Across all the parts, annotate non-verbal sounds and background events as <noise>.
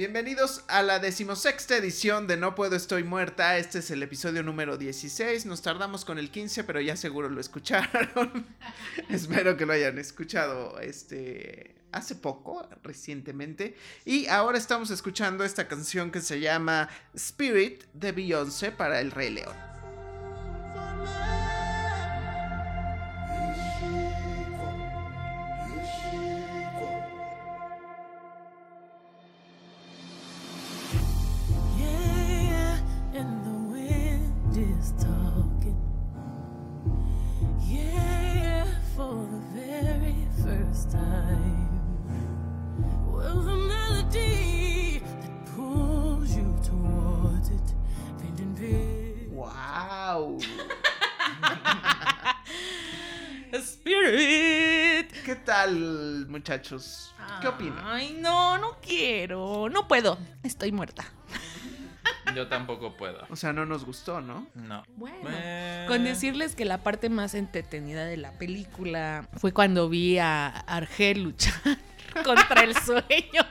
Bienvenidos a la decimosexta edición de No Puedo Estoy Muerta. Este es el episodio número 16. Nos tardamos con el 15, pero ya seguro lo escucharon. <laughs> Espero que lo hayan escuchado este hace poco, recientemente. Y ahora estamos escuchando esta canción que se llama Spirit de Beyoncé para el Rey León. Muchachos? ¿Qué opinan? Ay, no, no quiero. No puedo. Estoy muerta. Yo tampoco puedo. O sea, no nos gustó, ¿no? No. Bueno. Eh, Con decirles que la parte más entretenida de la película fue cuando vi a Argel luchar <laughs> contra el sueño. <laughs>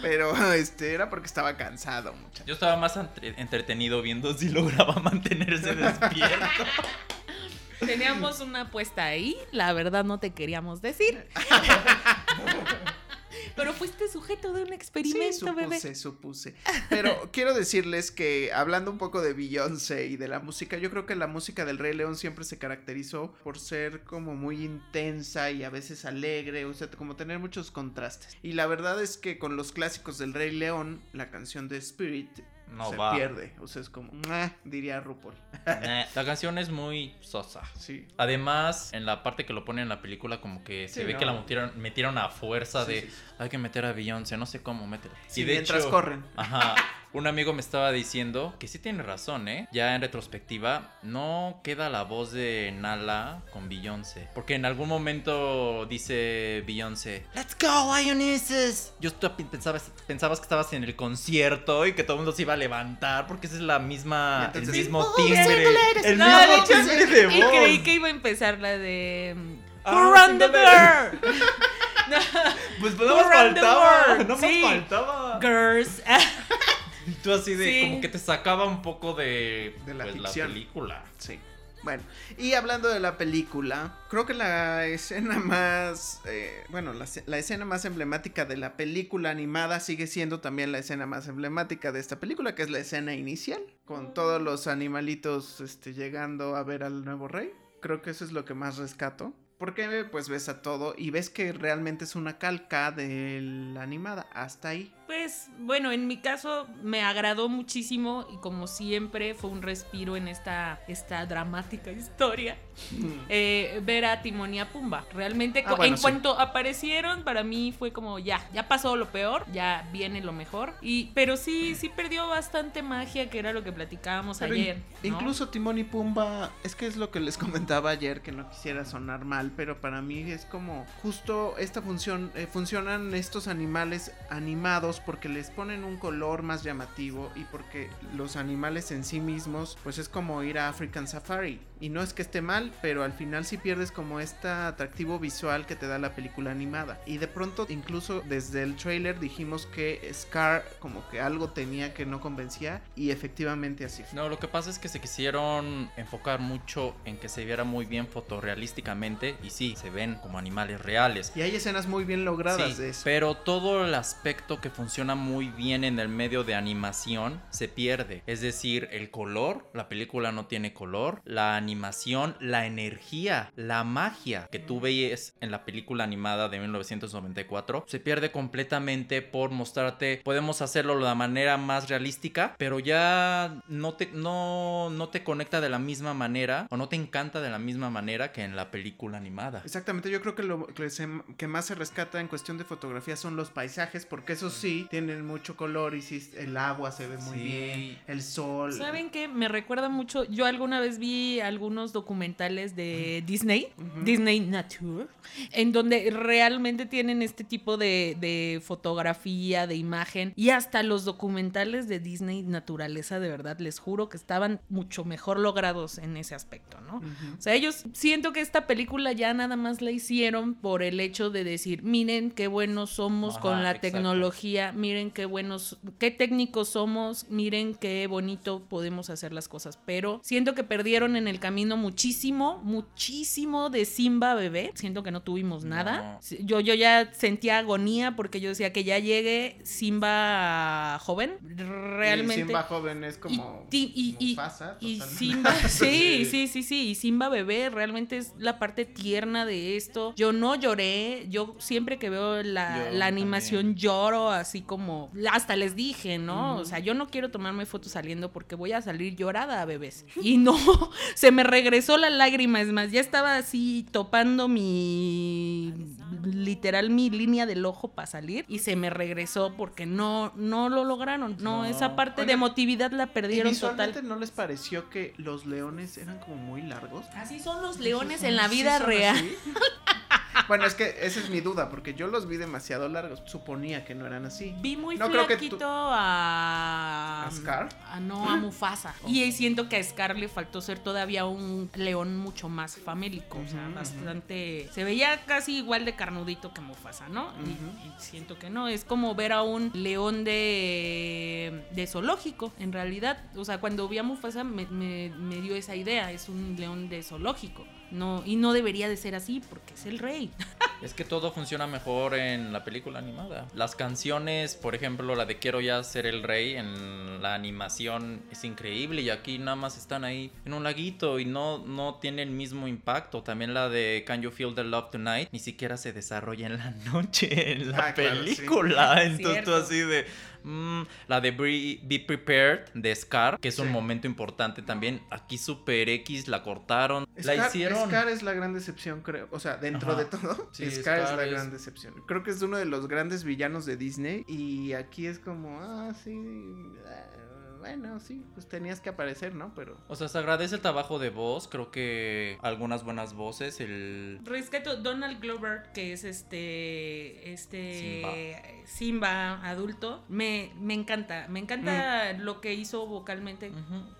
Pero este era porque estaba cansado, muchachos. Yo estaba más entre- entretenido viendo si lograba mantenerse <laughs> despierto. Teníamos una apuesta ahí, la verdad no te queríamos decir. <laughs> Pero fuiste sujeto de un Sí, experimento, bebé. supuse, supuse. Pero quiero decirles que hablando un poco de Beyoncé y de la música, yo creo que la música del Rey León siempre se caracterizó por ser como muy intensa y a veces alegre, o sea, como tener muchos contrastes. Y la verdad es que con los clásicos del Rey León, la canción de Spirit No se va. pierde. O sea, es como, diría RuPaul. Nah, <laughs> La canción es muy sosa. Sí. Además, en la parte que lo ponen en la película, como que se ve no. que la metieron, metieron a fuerza Sí, de sí. Hay que meter a Beyoncé, no sé cómo, métela. Sí, y de mientras hecho, corren. <laughs> Ajá. Un amigo me estaba diciendo que sí tiene razón, ¿eh? Ya en retrospectiva, no queda la voz de Nala con Beyoncé. Porque en algún momento dice Beyoncé, ¡Let's go, Lionesses! Yo pensabas, pensabas que estabas en el concierto y que todo el mundo se iba a levantar porque esa es la misma, entonces, el mismo "Oh, timbre. El No, mismo de hecho, timbre de voz. Y creí que iba a empzar la de. mm, <laughs> <laughs> Pues Who no más faltaba, no más Sí. faltaba. Girls. <laughs> Y tú así de, Sí. como que te sacaba un poco de, De la pues, ficción. película. Sí. Bueno, y hablando de la película, creo que la escena más, eh, bueno, la, la escena más emblemática de la película animada sigue siendo también la escena más emblemática de esta película, que es la escena inicial, con todos los animalitos este, llegando a ver al nuevo rey. Creo que eso es lo que más rescato. Porque pues ves a todo y ves que realmente es una calca de la animada. Hasta ahí. Pues bueno, en mi caso me agradó muchísimo y como siempre fue un respiro en esta, esta dramática <laughs> historia. eh, ver a Timón y a Pumba. Realmente, Ah, bueno, en sí. cuanto aparecieron, para mí fue como ya, ya pasó lo peor, ya viene lo mejor. Y, pero sí, sí perdió bastante magia, que era lo que platicábamos Pero in- ayer. ¿no? Incluso Timón y Pumba, es que es lo que les <laughs> comentaba ayer, que no quisiera sonar mal, pero para mí es como justo esta función, eh, funcionan estos animales animados porque les ponen un color más llamativo y porque los animales en sí mismos, pues es como ir a African Safari. Y no es que esté mal, pero al final sí pierdes como este atractivo visual que te da la película animada. Y de pronto, incluso desde el trailer dijimos que Scar como que algo tenía que no convencía y efectivamente así fue. No, lo que pasa es que se quisieron enfocar mucho en que se viera muy bien fotorrealísticamente y sí, se ven como animales reales. Y hay escenas muy bien logradas Sí, de eso. pero todo el aspecto que funciona muy bien en el medio de animación se pierde. Es decir, el color, la película no tiene color, la animación, la energía, la magia que tú veías en la película animada de 1994 se pierde completamente por mostrarte, podemos hacerlo de la manera más realística, pero ya no te, no, no te conecta de la misma manera o no te encanta de la misma manera que en la película animada. Exactamente, yo creo que lo que, se- que más se rescata en cuestión de fotografía son los paisajes, porque esos sí tienen mucho color y sí, el agua se ve muy Sí. bien, el sol. ¿Saben qué? Me recuerda mucho. Yo alguna vez vi algunos documentales de Disney, Ujú. Disney Nature, en donde realmente tienen este tipo de, de fotografía, de imagen. Y hasta los documentales de Disney Naturaleza, de verdad, les juro que estaban mucho mejor logrados en ese aspecto, ¿no? O sea, ellos siento que esta película ya nada más la hicieron por el hecho de decir, miren qué buenos somos Ajá, con la exacto. tecnología, miren qué buenos, qué técnicos somos, miren qué bonito podemos hacer las cosas. Pero siento que perdieron en el camino muchísimo, muchísimo de Simba bebé. Siento que no tuvimos nada. No. Yo, yo ya sentía agonía porque yo decía que ya llegue Simba joven. Realmente. Y Simba joven es como y- y- Mufasa, Y. Simba, <laughs> sí, Sí. sí, sí. Y Simba bebé realmente es la parte tierna de esto. Yo no lloré. Yo siempre que veo la, animación también. lloro así como. Hasta les dije, ¿no? O sea, yo no quiero tomarme fotos saliendo porque voy a salir llorada, bebés. Y no, <laughs> se me regresó la lágrima. Es más, ya estaba así topando mi. literal mi línea del ojo para salir. Y se me regresó porque no, no lo lograron. No, No. esa parte de emotividad la ¿Y perdieron total. visualmente no les pareció que los leones eran como muy largos? Así son los leones en ¿Sí la vida real. <laughs> bueno, es que esa es mi duda, porque yo los vi demasiado largos. Suponía que no eran así. Vi muy No creo que flaquito tú- a... ¿A Scar? a- no, a Mufasa. Y siento que a Scar le faltó ser todavía un león mucho más famélico. O sea, bastante... Se veía casi igual de carnudito que Mufasa, ¿no? Y, siento que no. Es como ver a un león de, de zoológico, en realidad. O sea, cuando vi a Mufasa me, me- me dio esa idea. Es un león de zoológico. No, y no debería de ser así porque es el rey. <laughs> Es que todo funciona mejor en la película animada. Las canciones, por ejemplo, la de Quiero ya ser el rey, en la animación es increíble y aquí nada más están ahí en un laguito y no, no tiene el mismo impacto. También la de Can You Feel the Love Tonight ni siquiera se desarrolla en la noche en la Ah, claro, sí. película. <laughs> Entonces tú así de... mm, la de Be, Be Prepared de Scar, que es un momento importante también. Aquí Super X la cortaron. la Scar, hicieron. Scar es la gran decepción, creo. O sea, dentro Ajá. de todo, <laughs> Sí, Scar, es la es- gran decepción. Creo que es uno de los grandes villanos de Disney. Y aquí es como, ah, sí. ah, Bueno, sí, pues tenías que aparecer, ¿no? Pero. O sea, se agradece el trabajo de voz, creo que algunas buenas voces, el... Rescato Donald Glover, que es este este Simba, adulto, me, me encanta, me encanta lo que hizo vocalmente,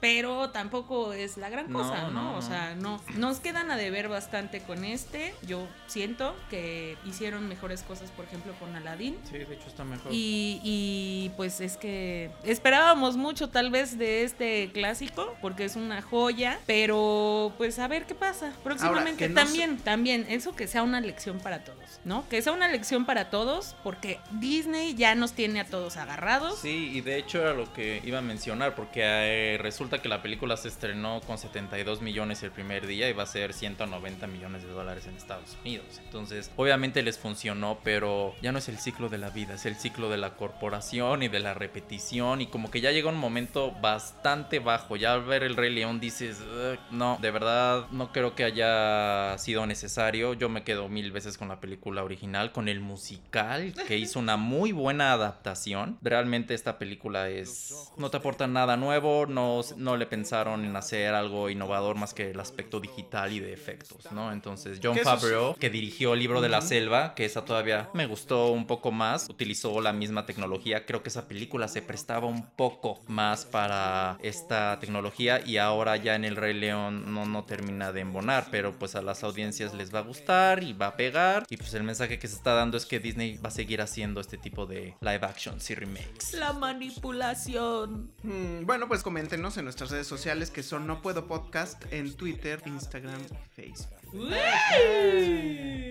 pero tampoco es la gran cosa, ¿no? no, O sea, no nos quedan a deber bastante con este. Yo siento que hicieron mejores cosas, por ejemplo, con Aladdin. Sí, de hecho está mejor. Y, y, pues es que esperábamos mucho tal vez de este clásico, porque es una joya, pero pues a ver qué pasa próximamente. no también, también, eso que sea una lección para todos, ¿no? Que sea una lección para todos, porque Disney ya nos tiene a todos agarrados. Sí, y de hecho era lo que iba a mencionar, porque eh, resulta que la película se estrenó con 72 millones el primer día y va a ser 190 millones de dólares en Estados Unidos. Entonces, obviamente les funcionó, pero ya no es el ciclo de la vida, es el ciclo de la corporación y de la repetición y como que ya llega un momento bastante bajo. Ya al ver el Rey León dices, "Ugh, no, de verdad no creo que haya sido necesario. Yo me quedo mil veces con la película original, con el musical, que hizo una <laughs> muy buena adaptación. Realmente esta película es... No te aporta nada nuevo, no, no le pensaron en hacer algo innovador más que el aspecto digital y de efectos, ¿no? Entonces John Favreau, que dirigió el libro de la selva, que esa todavía me gustó un poco más, utilizó la misma tecnología. Creo que esa película se prestaba un poco más para esta tecnología y ahora ya en el Rey León no, no termina de embonar, pero pues a las audiencias les va a gustar y va a pegar. Y pues el mensaje que se está dando es que Disney va a seguir haciendo este tipo de live actions y remakes. La manipulación. Mm, bueno, pues coméntenos en nuestras redes sociales que son No Puedo Podcast en Twitter, Instagram y Facebook.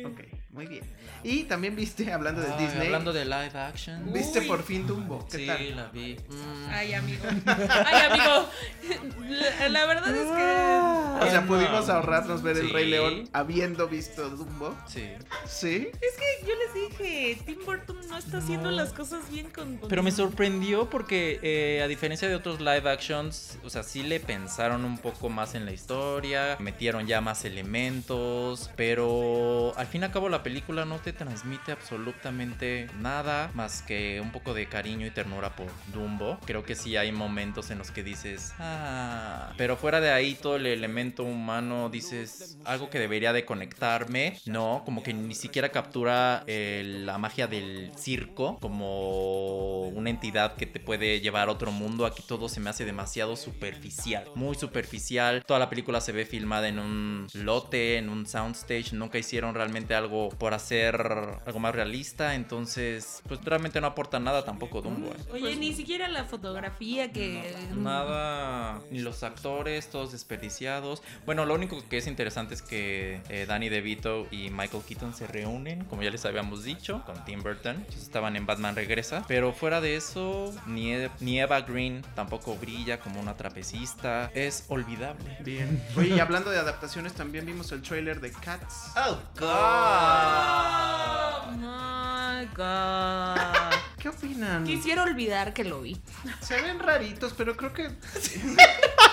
Ok, muy bien. Y también viste, hablando de Ay, Disney, Hablando de live action. viste Uy. por fin Dumbo. ¿Qué sí, tal? la vi. Mm. Ay, amigo. Ay, amigo. La, la verdad es que. O sea, pudimos ahorrarnos ver el. Rey León habiendo visto Dumbo. Sí. ¿Sí? Es que yo les dije, Tim Burton no está haciendo No. las cosas bien con... Pero me sorprendió porque eh, a diferencia de otros live actions, o sea, sí le pensaron un poco más en la historia, metieron ya más elementos, pero al fin y al cabo la película no te transmite absolutamente nada más que un poco de cariño y ternura por Dumbo. Creo que sí hay momentos en los que dices, ah, pero fuera de ahí todo el elemento humano dices algo que debería de conectarme, no, como que ni siquiera captura eh, la magia del circo como una entidad que te puede llevar a otro mundo. Aquí todo se me hace demasiado superficial, muy superficial. Toda la película se ve filmada en un lote, en un soundstage. Nunca hicieron realmente algo por hacer algo más realista. Entonces, pues realmente no aporta nada tampoco Dumbo. eh. Oye, ni siquiera la fotografía que... Nada, ni los actores, todos desperdiciados. Bueno, lo único que es interesante es que eh, Danny DeVito y Michael Keaton se reúnen, como ya les habíamos dicho, con Tim Burton. Ellos estaban en Batman Regresa. Pero fuera de eso, ni, E- ni Eva Green tampoco brilla como una trapecista. Es olvidable. Bien. Oye, y hablando de adaptaciones, también vimos el trailer de Cats. Oh, Oh my god. <laughs> ¿Qué opinan? Quisiera olvidar que lo vi. Se ven raritos, pero creo que. <laughs>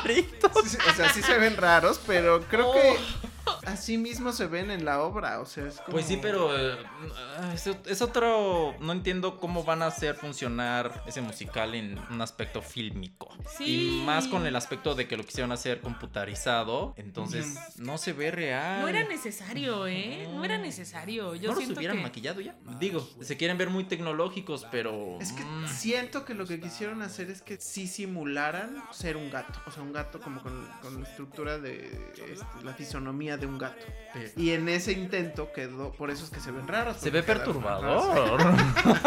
Sí, O sea, sí se ven raros, pero creo que así mismo se ven en la obra. O sea, es como. Pues sí, pero eh, es, es otro. No entiendo cómo van a hacer funcionar ese musical en un aspecto fílmico. Sí. Y más con el aspecto de que lo quisieron hacer computarizado. Entonces no se ve real. No era necesario, ¿eh? No era necesario. Yo ¿No los siento hubieran que... maquillado ya? Digo, se quieren ver muy tecnológicos, pero. Es que mm, siento que lo que quisieron hacer es que sí simularan ser un gato. O sea, un gato como con, con la estructura de este, la fisonomía de un gato. pe- Y en ese intento quedó. Por eso es que se ven raros. Se ve perturbador.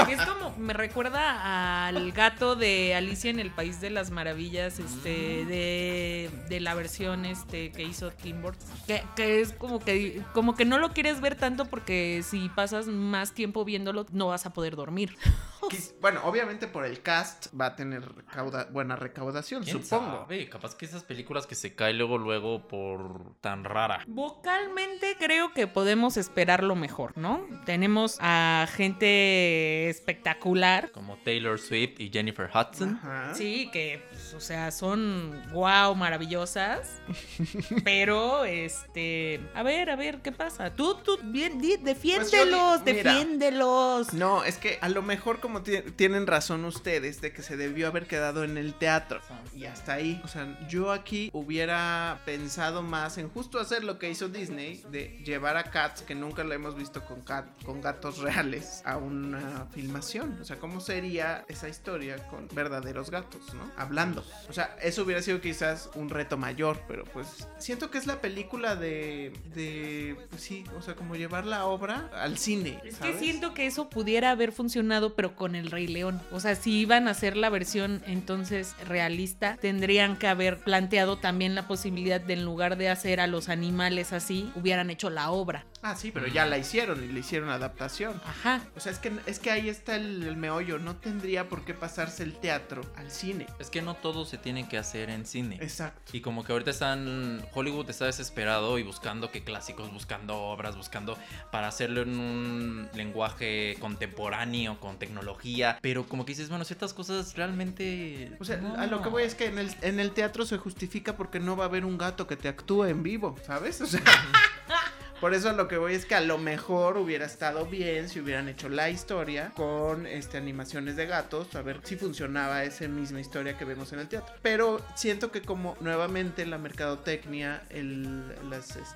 Es como, me recuerda al gato de Alicia en el País de las Maravillas, este, de, de la versión este que hizo Tim Burton. Que, que es como que, como que no lo quieres ver tanto porque si pasas más tiempo viéndolo, no vas a poder dormir. <laughs> Quis- Bueno, obviamente por el cast va a tener recauda- buena recaudación, ¿Quién supongo. sabe? Capaz que esas películas que se caen luego, luego por tan rara. Vocalmente creo que podemos esperar lo mejor, ¿no? Tenemos a gente espectacular. Como Taylor Swift y Jennifer Hudson. Ajá. Sí, que, pues, o sea, son wow, maravillosas. <laughs> pero, este, a ver, a ver, ¿qué pasa? Tú, tú, bien, di- defiéndelos, di- mira. defiéndelos. No, es que a lo mejor como ti- tienen razón ustedes de que se debió haber quedado en el teatro. Y hasta ahí. O sea, yo aquí hubiera pensado más en justo hacer lo que hizo Disney de llevar a Cats, que nunca la hemos visto con, cat, con gatos reales, a una filmación. O sea, ¿cómo sería esa historia con verdaderos gatos, ¿no? Hablando. O sea, eso hubiera sido quizás un reto mayor, pero pues siento que es la película de... de pues sí, o sea, como llevar la obra al cine. Es que siento que eso pudiera haber funcionado, pero con el Rey León. O sea, si iban a hacer la versión entonces realista, tendrían que haber planteado también la posibilidad de en lugar de hacer a los animales así, hubieran hecho la obra. Ah, sí, pero ya la hicieron y le hicieron adaptación. Ajá. O sea, es que, es que ahí está el, el meollo. No tendría por qué pasarse el teatro al cine. Es que no todo se tiene que hacer en cine. Exacto. Y como que ahorita están. Hollywood está desesperado y buscando que clásicos, buscando obras, buscando para hacerlo en un lenguaje contemporáneo, con tecnología. Pero como que dices, bueno, ciertas cosas realmente. O sea, no. a lo que voy es que en el, en el teatro se justifica porque no va a haber un gato que te actúe en vivo, ¿sabes? O sea, <laughs> por eso lo que voy es que a lo mejor hubiera estado bien si hubieran hecho la historia con este, animaciones de gatos, a ver si funcionaba esa misma historia que vemos en el teatro. Pero siento que como nuevamente la mercadotecnia, el,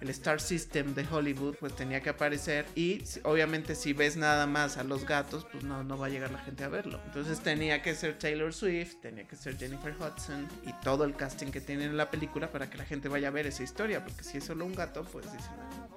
el Star System de Hollywood, pues tenía que aparecer y obviamente si ves nada más a los gatos, pues no, no va a llegar la gente a verlo. Entonces tenía que ser Taylor Swift, tenía que ser Jennifer Hudson y todo el casting que tienen en la película para que la gente vaya a ver esa historia, porque si es solo un gato, pues dicen,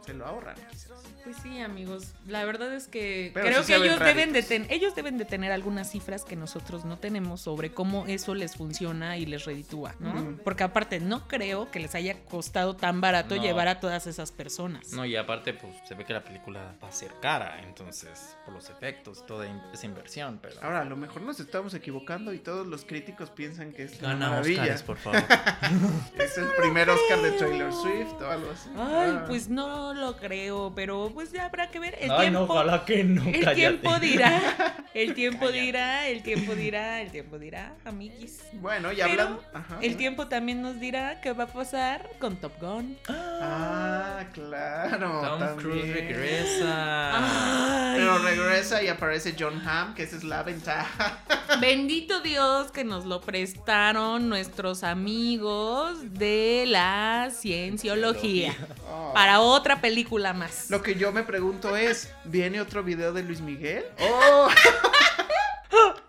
se lo ahorran quizás. Pues sí, amigos. La verdad es que Pero creo sí que ellos deben, de ten- ellos deben de tener algunas cifras que nosotros no tenemos sobre cómo eso les funciona y les reditúa, ¿no? Porque aparte no creo que les haya costado tan barato No. llevar a todas esas personas. No, y aparte, pues se ve que la película va a ser cara. Entonces, por los efectos, toda in- esa inversión. Pero. Ahora, a lo mejor nos estamos equivocando y todos los críticos piensan que es una maravilla. Por favor. <laughs> Es el primer Oscar de Taylor Swift o algo así. Ay, Ah. pues no lo creo, pero pues ya habrá que ver. El Ay, no, tiempo, ojalá que no. el cállate. tiempo dirá, el tiempo Cállate. dirá, el tiempo dirá, el tiempo dirá, amiguis. Bueno, y Pero hablando. Ajá. El tiempo también nos dirá qué va a pasar con Top Gun. Ah, claro. Tom Cruise regresa. Ay. Pero regresa y aparece John Hamm, que esa es la ventaja. <laughs> Bendito Dios que nos lo prestaron nuestros amigos de la cienciología. Oh. Para otra película más. Lo que yo me pregunto es, ¿viene otro video de Luis Miguel? ¡Oh! <laughs>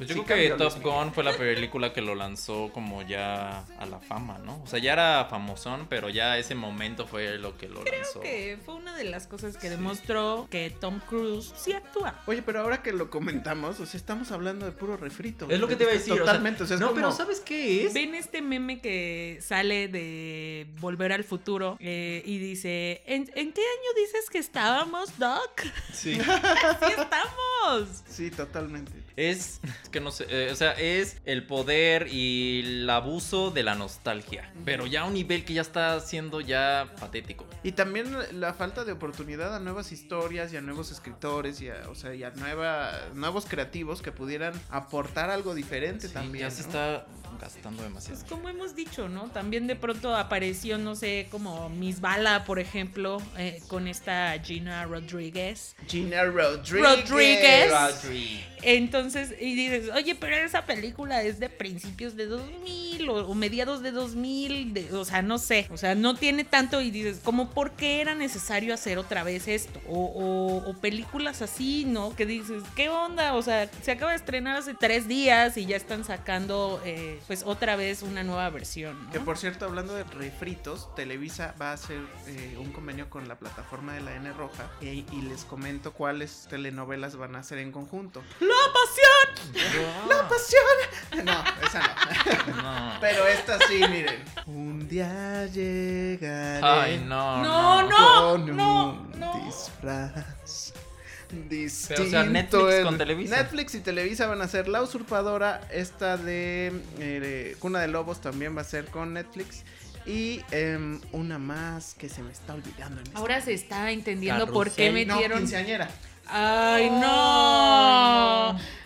Pues yo Sí creo que Top Gun <laughs> fue la película que lo lanzó como ya a la fama, ¿no? O sea, ya era famosón, pero ya ese momento fue lo que lo lanzó. que fue una de las cosas que demostró que Tom Cruise sí actúa. Oye, pero ahora que lo comentamos, o sea, estamos hablando de puro refrito. Es lo que te iba a decir. o sea, Totalmente, o sea, es no, como- pero ¿sabes qué es? ¿Ven este meme que sale de Volver al Futuro eh, y dice, ¿En, en qué año dices que estábamos, Doc? Sí. <laughs> ¡Sí estamos! Sí, totalmente. Es, es que no sé, eh, o sea, es el poder y el abuso de la nostalgia, pero ya a un nivel que ya está siendo ya patético. Y también la falta de oportunidad a nuevas historias y a nuevos escritores y a, o sea, y a nueva, nuevos creativos que pudieran aportar algo diferente Sí, también. ya se está gastando demasiado. Pues como hemos dicho, ¿no? También de pronto apareció, no sé, como Miss Bala, por ejemplo, eh, con esta Gina Rodríguez. Gina Rodríguez. Rodríguez. Rodri. Entonces, y dices, oye, pero esa película es de principios de 2000 o, o mediados de 2000, de- o sea, no sé, o sea, no tiene tanto y dices, como, ¿por qué era necesario hacer otra vez esto? O, o- o películas así, ¿no? Que dices, ¿qué onda? O sea, se acaba de estrenar hace tres días y ya están sacando, eh, pues, otra vez una nueva versión, ¿no? Que por cierto, hablando de refritos, Televisa va a hacer eh, un convenio con la plataforma de la N Roja y, y les comento cuáles telenovelas van a hacer en conjunto. ¡La pasión! ¡La pasión! No, esa no. <laughs> No. Pero esta sí, miren. Un día llegaré. Ay, no. No, no, con no, un no. disfraz. Distinto. Pero, o sea, Netflix el- con Televisa. Netflix y Televisa van a ser La Usurpadora. Esta de eh, Cuna de Lobos también va a ser con Netflix. Y em, una más que se me está olvidando. En este Ahora se está entendiendo por qué. No, metieron... quinceañera. ¡Ay, no! Ay, no.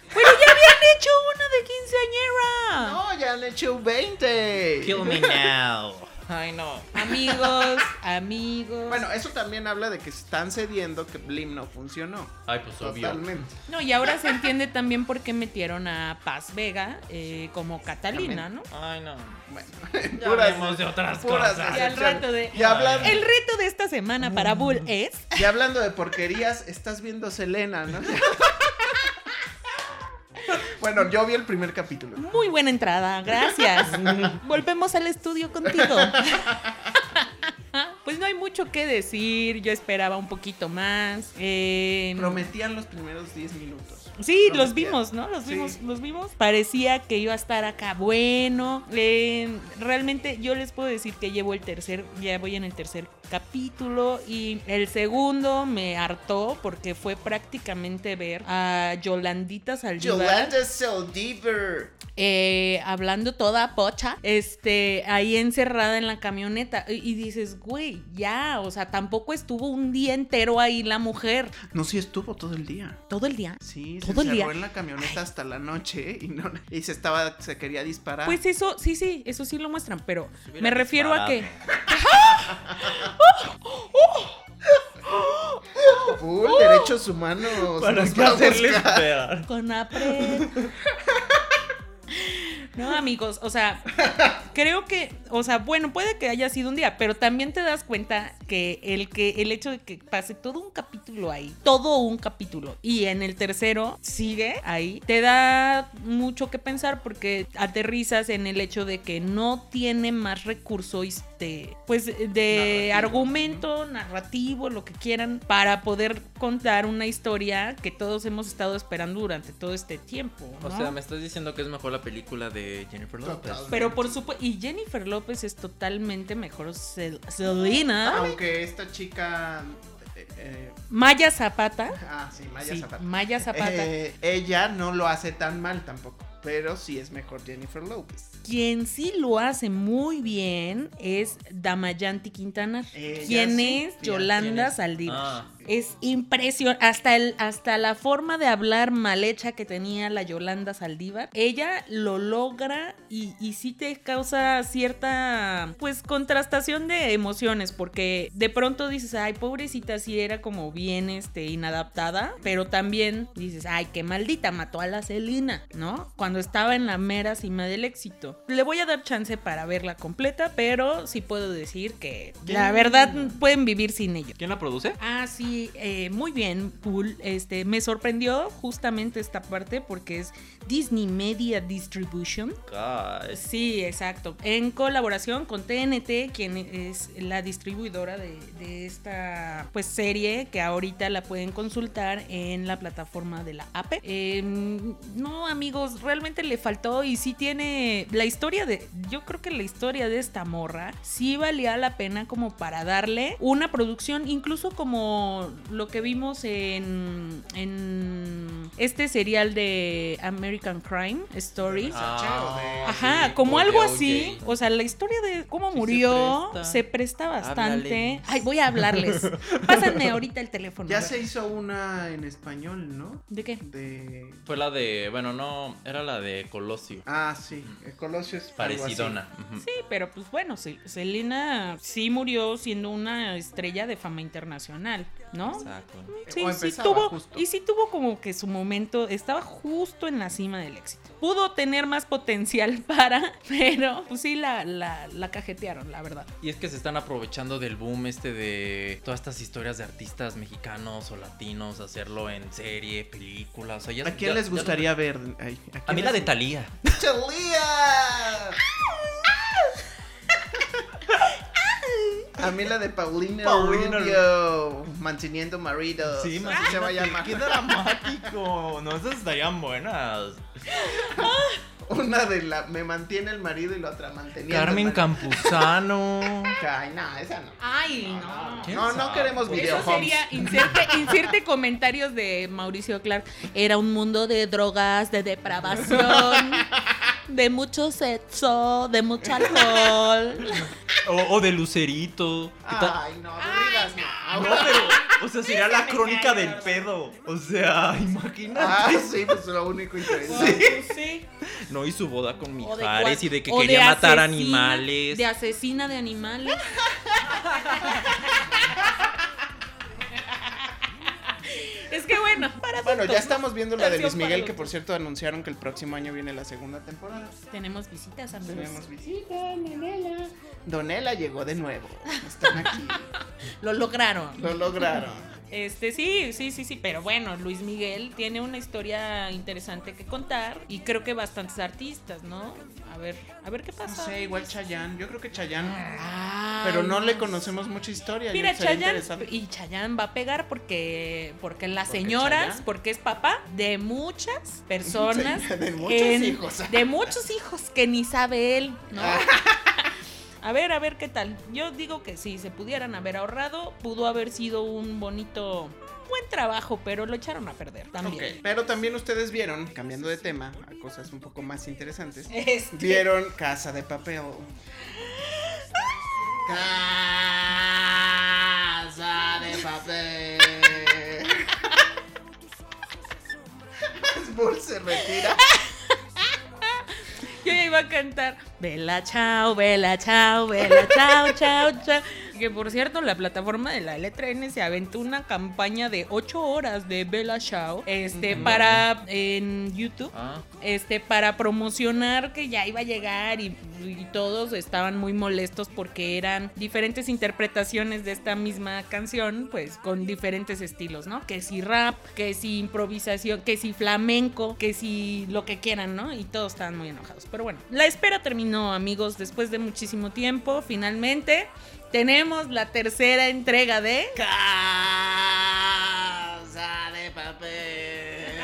Hecho una de quinceañera. No, ya han hecho 20. Kill me now. Ay, no. Amigos, amigos. Bueno, eso también habla de que están cediendo que Blim no funcionó. Ay, pues obvio. Totalmente. No, y ahora se entiende también por qué metieron a Paz Vega eh, como Catalina, ¿no? Ay, no. Bueno, <laughs> Ya de otras cosas. Y al rato de... Y hablando, El reto de esta semana para Bull es... y hablando de porquerías, estás viendo Selena, ¿no? <laughs> bueno, yo vi el primer capítulo. Muy buena entrada, gracias. <laughs> Volvemos al estudio contigo. Pues no hay mucho que decir, yo esperaba un poquito más. Eh, Prometían los primeros 10 minutos. Sí, los vimos, ¿no? Los Sí. vimos, los vimos. Parecía que iba a estar acá bueno. Eh, realmente yo les puedo decir que llevo el tercer, ya voy en el tercer capítulo y el segundo me hartó porque fue prácticamente ver a Yolandita Saldívar Yolanda Saldívar. eh, hablando toda pocha, este, ahí encerrada en la camioneta y, y dices, güey, ya, o sea, tampoco estuvo un día entero ahí la mujer, No, sí estuvo todo el día. todo el día. Sí, Todo el día. en la camioneta hasta la noche y no y se estaba se quería disparar. Pues eso, sí, sí, eso sí lo muestran, pero me refiero a que Full derechos humanos. Para a hacerles esperar. con apre. No, amigos, o sea, <laughs> creo que, o sea, bueno, puede que haya sido un día, pero también te das cuenta que el que el hecho de que pase todo un capítulo ahí, todo un capítulo y en el tercero sigue ahí, te da mucho que pensar porque aterrizas en el hecho de que no tiene más recurso este, pues de Narrativo. argumento, narrativo, lo que quieran para poder contar una historia que todos hemos estado esperando durante todo este tiempo, O sea, me estás diciendo que es mejor la película de Jennifer Lopez. Total. Pero por supuesto, y Jennifer López es totalmente mejor Sel- Selena. Aunque esta chica eh, eh, Maya Zapata. ah, sí, Maya sí, Zapata. Maya Zapata. Eh, ella no lo hace tan mal tampoco. pero sí es mejor Jennifer Lopez. Quien sí lo hace muy bien es Damayanti Quintana. Ella quien sí. es ¿Quién Yolanda? Saldívar. Ah. Es impresionante. Hasta, el, hasta la forma de hablar mal hecha que tenía la Yolanda Saldívar. Ella lo logra y, y sí te causa cierta, pues, contrastación de emociones. Porque de pronto dices, ay, pobrecita, sí era como bien este, inadaptada. Pero también dices, ay, qué maldita, mató a la Celina, ¿no? Cuando estaba en la mera cima del éxito. Le voy a dar chance para verla completa, pero sí puedo decir que la verdad pueden vivir sin ello. ¿Quién la produce? Ah, sí, eh, muy bien, Pool. Este, me sorprendió justamente esta parte porque es Disney Media Distribution. Sí, exacto. En colaboración con TNT, quien es la distribuidora de, de esta pues serie que ahorita la pueden consultar en la plataforma de la AP. Eh, no, amigos, realmente le faltó y sí tiene la historia de, yo creo que la historia de esta morra sí valía la pena como para darle una producción, incluso como lo que vimos en, en este serial de American Crime Story. Ah, Ajá, sí, como algo así. O sea, la historia de cómo Sí se murió presta. se presta, bastante. Háblale. Ay, voy a hablarles. <laughs> Pásenme ahorita el teléfono. Ya se hizo una en español, ¿no? ¿De qué? De... Fue la de, bueno, no, era la de Colosio. Ah, sí, el Colosio es. Parecidona. Sí, pero pues bueno, Selena sí murió siendo una estrella de fama internacional, ¿no? Exacto. Sí, O sí tuvo, justo. y sí tuvo como que su momento, estaba justo en la cima del éxito. Pudo tener más potencial <laughs> para, pero pues sí la, la, la cajetearon, la verdad. Y es que se están aprovechando del boom este de todas estas historias de artistas mexicanos o latinos, hacerlo en serie, películas. O sea, ya- ¿A quién ya- les ya- gustaría ver? Ay, ¿a, mí la de les- Thalía. <laughs> A mí la de Paulina, Paulina Rubio, manteniendo maridos. Sí, así se va a llamar. Qué dramático. No, esas estarían buenas. <laughs> Una de la me mantiene el marido y la otra manteniendo. Carmen el marido. Campuzano. <laughs> Ay, no, esa no. Ay, ¿Quién No, no sabe? queremos video Eso sería, inserte, inserte comentarios de Mauricio Clark. Era un mundo de drogas, de depravación, <laughs> de mucho sexo, de mucho alcohol. O, o de Lucerito. ¿Qué tal? Ay, no, aburridas no. No, pero, o sea, sería la crónica del pedo. O sea, <laughs> imagínate. Ay, sí, pues lo único interesante. Pues sí. No, y su boda con de Mijares cua- y de que de quería matar asesina- animales. De asesina de animales. <laughs> bueno, para Bueno, adultos, ya estamos viendo la de Luis Miguel, que por cierto anunciaron que el próximo año viene la segunda temporada. Tenemos visitas, amigos. Tenemos visita, Donela. Donela llegó de nuevo. Están aquí. <laughs> Lo lograron. Lo lograron. Este, sí, sí, sí, sí, pero bueno, Luis Miguel tiene una historia interesante que contar y creo que bastantes artistas, ¿no? A ver, a ver qué No pasa. sé, igual Chayanne. Yo creo que Chayanne. Ay, Pero no le conocemos mucha historia. Mira, Chayanne y Chayanne va a pegar porque porque las Porque señoras, Chayanne. porque es papá de muchas personas, <laughs> de muchos que- hijos. de muchos hijos que ni sabe él, ¿no? <laughs> A ver, a ver qué tal. Yo digo que si se pudieran haber ahorrado, pudo haber sido un bonito, buen trabajo, pero lo echaron a perder también. Ok, Pero también ustedes vieron, cambiando de tema a cosas un poco más interesantes, Este, vieron Casa de Papel. Casa de Papel. <laughs> Bull se retira. Yo iba a cantar Vela chao, vela chao, vela chao, chao, chao. Que por cierto, la plataforma de la letra N se aventó una campaña de 8 horas de Bella Chao este, para en YouTube. Ah, Este, para promocionar que ya iba a llegar y, y todos estaban muy molestos porque eran diferentes interpretaciones de esta misma canción, pues con diferentes estilos, ¿no? Que si rap, que si improvisación, que si flamenco, que si lo que quieran, ¿no? Y todos estaban muy enojados. Pero bueno, la espera terminó, amigos, después de muchísimo tiempo, finalmente tenemos la tercera entrega de... Casa de Papel.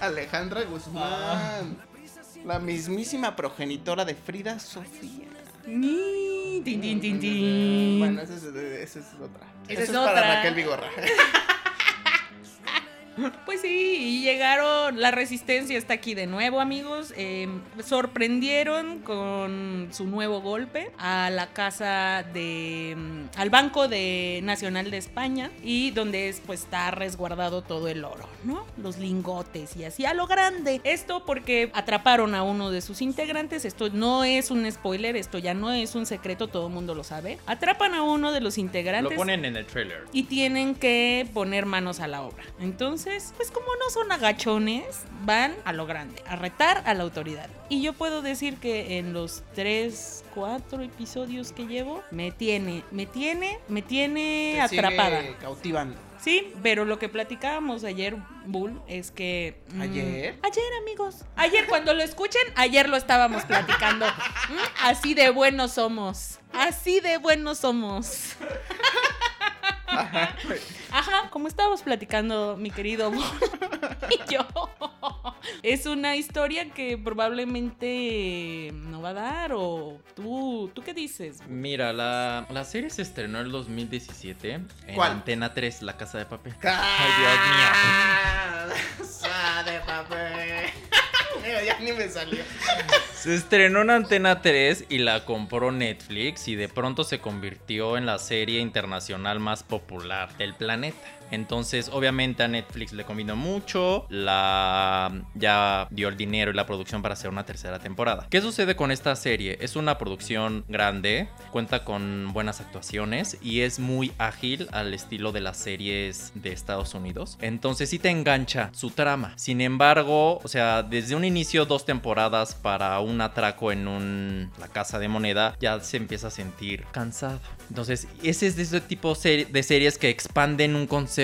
Alejandra Guzmán. La mismísima progenitora de Frida Sofía. Ni, tin, tin, tin, tin. Bueno, esa es, esa es otra. Esa Eso es para. Raquel Vigorra. <laughs> Pues sí, y llegaron, la resistencia está aquí de nuevo, amigos. Eh, sorprendieron con su nuevo golpe a la casa de, mm, al Banco de Nacional de España y donde es, pues está resguardado todo el oro, ¿no? Los lingotes y así a lo grande. Esto porque atraparon a uno de sus integrantes. Esto no es un spoiler, esto ya no es un secreto, todo el mundo lo sabe. Atrapan a uno de los Lo integrantes ponen en el trailer. y tienen que poner manos a la obra. Entonces, pues como no son agachones, van a lo grande, a retar a la autoridad. Y yo puedo decir que en los tres, cuatro episodios que llevo, me tiene, me tiene, me tiene Te sigue atrapada. Cautivando. Sí, pero lo que platicábamos ayer, Bull, es que... mm, ¿Ayer? ayer, amigos. Ayer, cuando lo escuchen, ayer lo estábamos platicando. <laughs> Mm, Así de buenos somos. Así de buenos somos. <laughs> <laughs> Ajá, como estábamos platicando, mi querido <laughs> y yo. Es una historia que probablemente no va a dar o tú, ¿tú qué dices? Mira, la, la serie se estrenó en el 2017 en ¿Cuál? Antena 3, La Casa de Papel. ¡Ah! Casa <laughs> de papel. Ya ni me salió. Se estrenó en Antena 3 y la compró Netflix y de pronto se convirtió en la serie internacional más popular del planeta. Entonces, obviamente a Netflix le convino mucho, la ya dio el dinero y la producción para hacer una tercera temporada. ¿Qué sucede con esta serie? Es una producción grande, cuenta con buenas actuaciones y es muy ágil al estilo de las series de Estados Unidos. Entonces sí te engancha su trama. Sin embargo, o sea, desde un inicio dos temporadas para un atraco en un la casa de moneda ya se empieza a sentir cansado. Entonces, ese es de ese tipo de series que expanden un concepto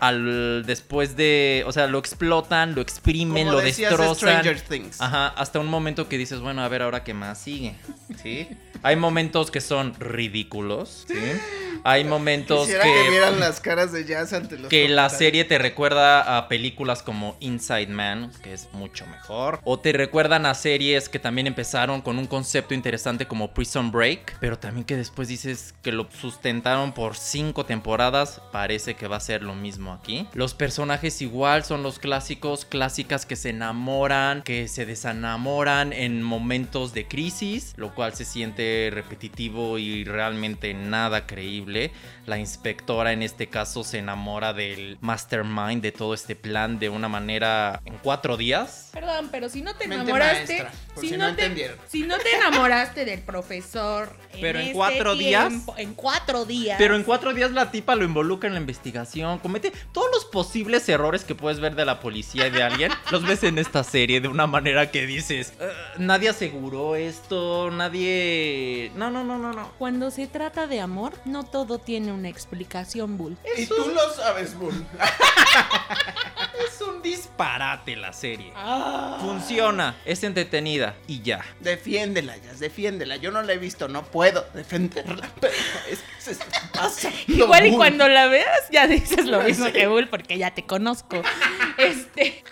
al después de, o sea, lo explotan, lo exprimen, Como lo decías destrozan. Stranger Things. Ajá, hasta un momento que dices, bueno, a ver ahora qué más sigue. ¿Sí? Hay momentos que son ridículos, ¿sí? <laughs> Hay momentos Quisiera que... que, vieran las caras de Jazz ante los que la serie te recuerda a películas como Inside Man, que es mucho mejor. O te recuerdan a series que también empezaron con un concepto interesante como Prison Break, pero también que después dices que lo sustentaron por cinco temporadas. Parece que va a ser lo mismo aquí. Los personajes igual son los clásicos, clásicas que se enamoran, que se desenamoran en momentos de crisis, lo cual se siente repetitivo y realmente nada creíble. La inspectora en este caso se enamora del mastermind de todo este plan de una manera en cuatro días. Perdón, pero si no te Mente enamoraste, maestra, si, si no no te, entendieron. si no te enamoraste del profesor, Pero en este cuatro días. en cuatro días, Pero en cuatro días la tipa lo involucra en la investigación, comete todos los posibles errores que puedes ver de la policía y de alguien, <laughs> los ves en esta serie de una manera que dices, "Eh, nadie aseguró esto, nadie... No, no, no, no, no. cuando se trata de amor, no todo tiene una explicación, Bull. Y tú lo sabes, Bull. <laughs> Es un disparate la serie. Ah. Funciona, es entretenida y ya. Defiéndela, Jazz, defiéndela. Yo no la he visto, no puedo defenderla. <laughs> Pero es que se está pasando, Igual y cuando la veas ya dices lo <laughs> mismo que Bull porque ya te conozco. Este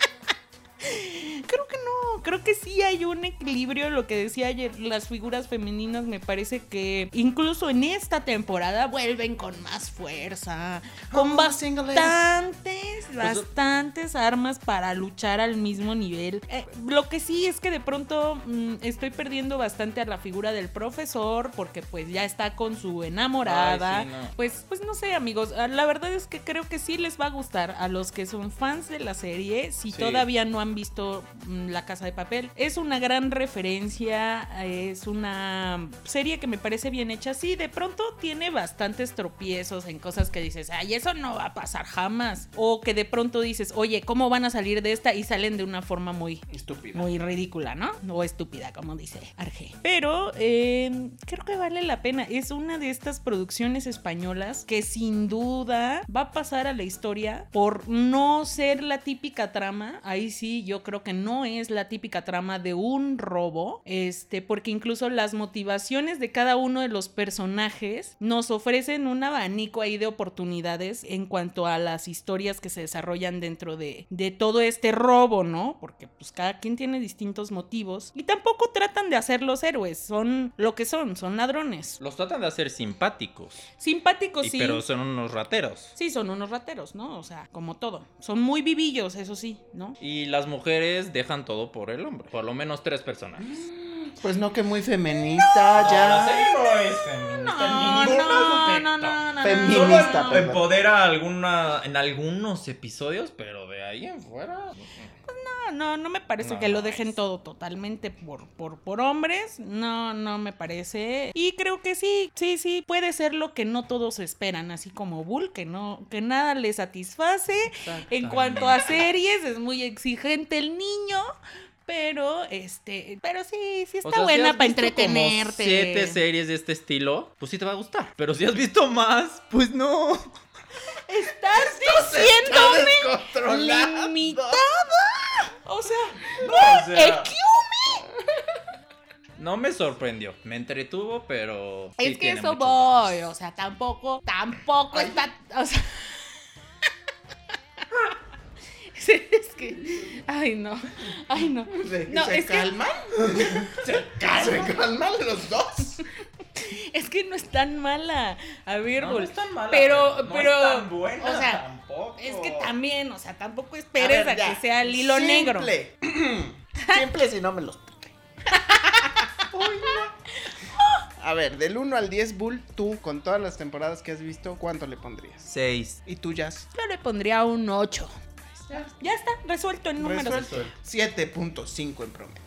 Creo que sí hay un equilibrio, lo que decía ayer, las figuras femeninas me parece que incluso en esta temporada vuelven con más fuerza, con Oh, single ladies. bastantes, bastantes armas para luchar al mismo nivel. Eh, lo que sí es que de pronto mm, estoy perdiendo bastante a la figura del profesor porque pues ya está con su enamorada. Ay, sí, no. Pues, pues no sé, amigos. ah, La verdad es que creo que sí les va a gustar a los que son fans de la serie. Si Sí. todavía no han visto mm, La Casa de Papel, es una gran referencia. Es una serie que me parece bien hecha. Sí, de pronto tiene bastantes tropiezos en cosas que dices, ay, eso no va a pasar jamás. O que de pronto dices, oye, ¿cómo van a salir de esta? Y salen de una forma muy, Estúpida. muy ridícula, ¿no? O estúpida, como dice Arge. Pero eh, creo que vale la pena. Es una de estas producciones españolas que sin duda va a pasar a la historia por no ser la típica trama. Ahí sí, yo creo que no es la típica típica trama de un robo, este, porque incluso las motivaciones de cada uno de los personajes nos ofrecen un abanico ahí de oportunidades en cuanto a las historias que se desarrollan dentro de, de todo este robo, ¿no? Porque pues cada quien tiene distintos motivos y tampoco tratan de hacer los héroes, son lo que son, son ladrones. Los tratan de hacer simpáticos. Simpáticos, y- sí. Pero son unos rateros. Sí, son unos rateros, ¿no? O sea, como todo. Son muy vivillos, eso sí, ¿no? Y las mujeres dejan todo por el hombre. Por lo menos tres personajes. <gasps> Pues no, que muy feminista ya. no es feminista. No, no, no, no, no, Feminista, no. Perdón. empodera alguna, en algunos episodios, pero de ahí en fuera. No, no, no me parece No, que lo no dejen es. todo totalmente por, por, por hombres. No, no me parece. Y creo que sí, sí, sí, puede ser lo que no todos esperan, así como Bull, que no, que nada le satisface. En cuanto a series, es muy exigente el niño. Pero, este, pero sí, sí está O sea, si buena has para como entretenerte. siete series de este estilo, pues sí te va a gustar. Pero si has visto más, pues no. Estás <laughs> diciéndome descontrolado. limitada. O sea, <laughs> O sea, ¡Excuse no me sorprendió. Me entretuvo, pero. sí Es que eso voy, o sea, tampoco, tampoco está, o sea... <laughs> es que, ay no, ay no. ¿Se, No, se es que- calman? <laughs> ¿Se, calman? ¿Se calman los dos? Es que no es tan mala. A ver, No, no es tan mala, pero, no pero, es tan buena o sea, tampoco. es que también, o sea, tampoco esperes a, ver, ya. que sea el hilo negro. Simple. <clears throat> Simple si no me los pute. <laughs> A ver, del 1 al 10, Bull, tú, con todas las temporadas que has visto, ¿cuánto le pondrías? Seis. ¿Y tú, Jazz? Yo le pondría un 8. Ya está, resuelto en números. Resuelto. 7.5 en promedio.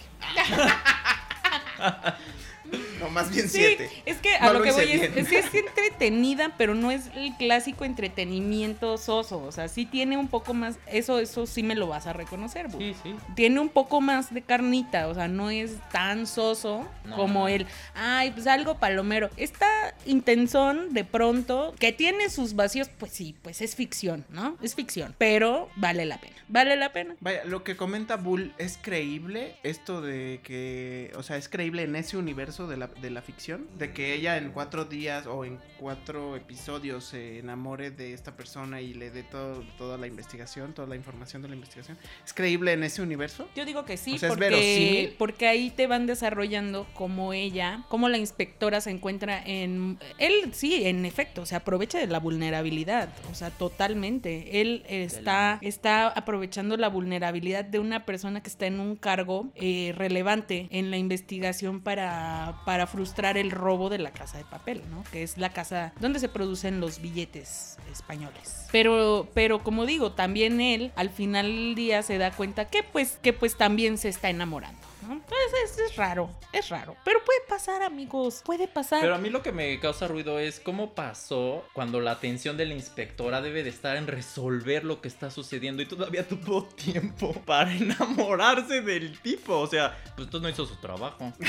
<laughs> no, más bien Sí, 7. es que a No lo, lo que voy es, bien. es que es <laughs> entretenida, pero no es el clásico entretenimiento soso. O sea, sí tiene un poco más, eso, eso sí me lo vas a reconocer, Bu. Sí, sí. Tiene un poco más de carnita, o sea, no es tan soso No. como el, ay, pues algo palomero. Esta intensón de pronto, que tiene sus vacíos, pues sí, pues es ficción, ¿no? Es ficción, pero vale la pena, vale la pena. Vaya, lo que comenta Bull es creíble esto de que, o sea, es creíble en ese universo de la, de la ficción, de que ella en cuatro días o en cuatro episodios se enamore de esta persona y le dé todo, toda la investigación, toda la información de la investigación. ¿Es creíble en ese universo? Yo digo que sí, O sea, ¿es porque, porque ahí te van desarrollando como ella, como la inspectora se encuentra en... Él sí, en efecto, se aprovecha de la vulnerabilidad, o sea, totalmente. Él está, está aprovechando la vulnerabilidad de una persona que está en un cargo eh, relevante en la investigación para, para frustrar el robo de la casa de papel, ¿no? Que es la casa donde se producen los billetes españoles. Pero, pero como digo, también él al final del día se da cuenta que pues, que pues también se está enamorando. ¿no? Entonces es, es raro, es raro. Pero puede pasar, amigos, puede pasar. Pero a mí lo que me causa ruido es cómo pasó cuando la atención de la inspectora debe de estar en resolver lo que está sucediendo y todavía <laughs> tuvo tiempo para enamorarse del tipo. O sea, pues entonces no hizo su trabajo. <laughs>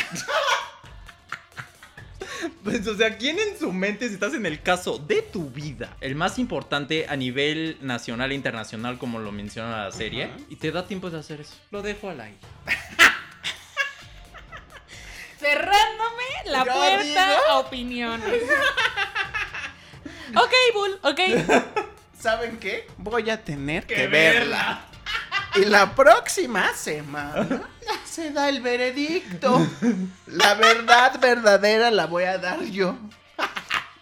<laughs> Pues, o sea, ¿quién en su mente, si estás en el caso de tu vida, el más importante a nivel nacional e internacional, como lo menciona la serie, Ajá. y te da tiempo de hacer eso? Lo dejo al aire. <laughs> Cerrándome la Yo puerta digo- a opiniones. <laughs> ok, Bull, ok. ¿Saben qué? Voy a tener que, Que verla. Y la próxima semana se da el veredicto. La verdad verdadera la voy a dar yo.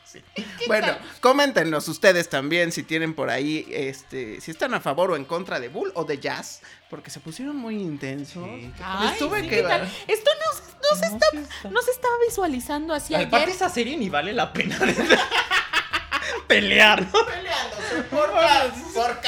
Sí. Bueno, coméntenos ustedes también si tienen por ahí, este, si están a favor o en contra de Bull o de Jazz, porque se pusieron muy intensos. Ay, Les tuve sí, que ¿qué tal? dar- Esto no, se- no está, no se estaba visualizando así Aparte, ayer. esa serie ni vale la pena <laughs> pelear, ¿no? peleándose por, ca- <laughs> por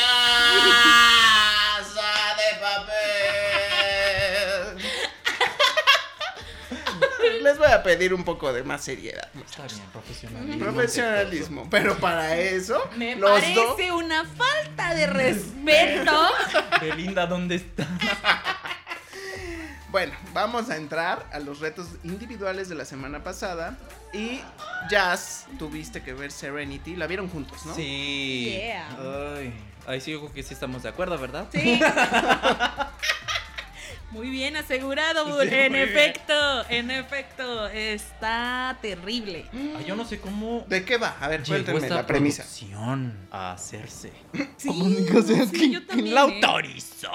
Les voy a pedir un poco de más seriedad, muchachos. Está bien, profesionalismo. Profesionalismo, pero para eso Me los parece dos una falta de respeto. <laughs> Belinda, ¿dónde está? Bueno, vamos a entrar a los retos individuales de la semana pasada y Jazz tuviste que ver Serenity, la vieron juntos, ¿no? Sí. Yeah. Ay, ahí sí yo creo que sí estamos de acuerdo, ¿verdad? Sí. <laughs> Muy bien asegurado, Bull. Sí, en bien. efecto, en efecto, está terrible. Yo no sé cómo ¿De qué va? A ver, cuéntenme la premisa. a hacerse. Sí, sí, ¿quién- yo quién también, la ¿eh? autorizó?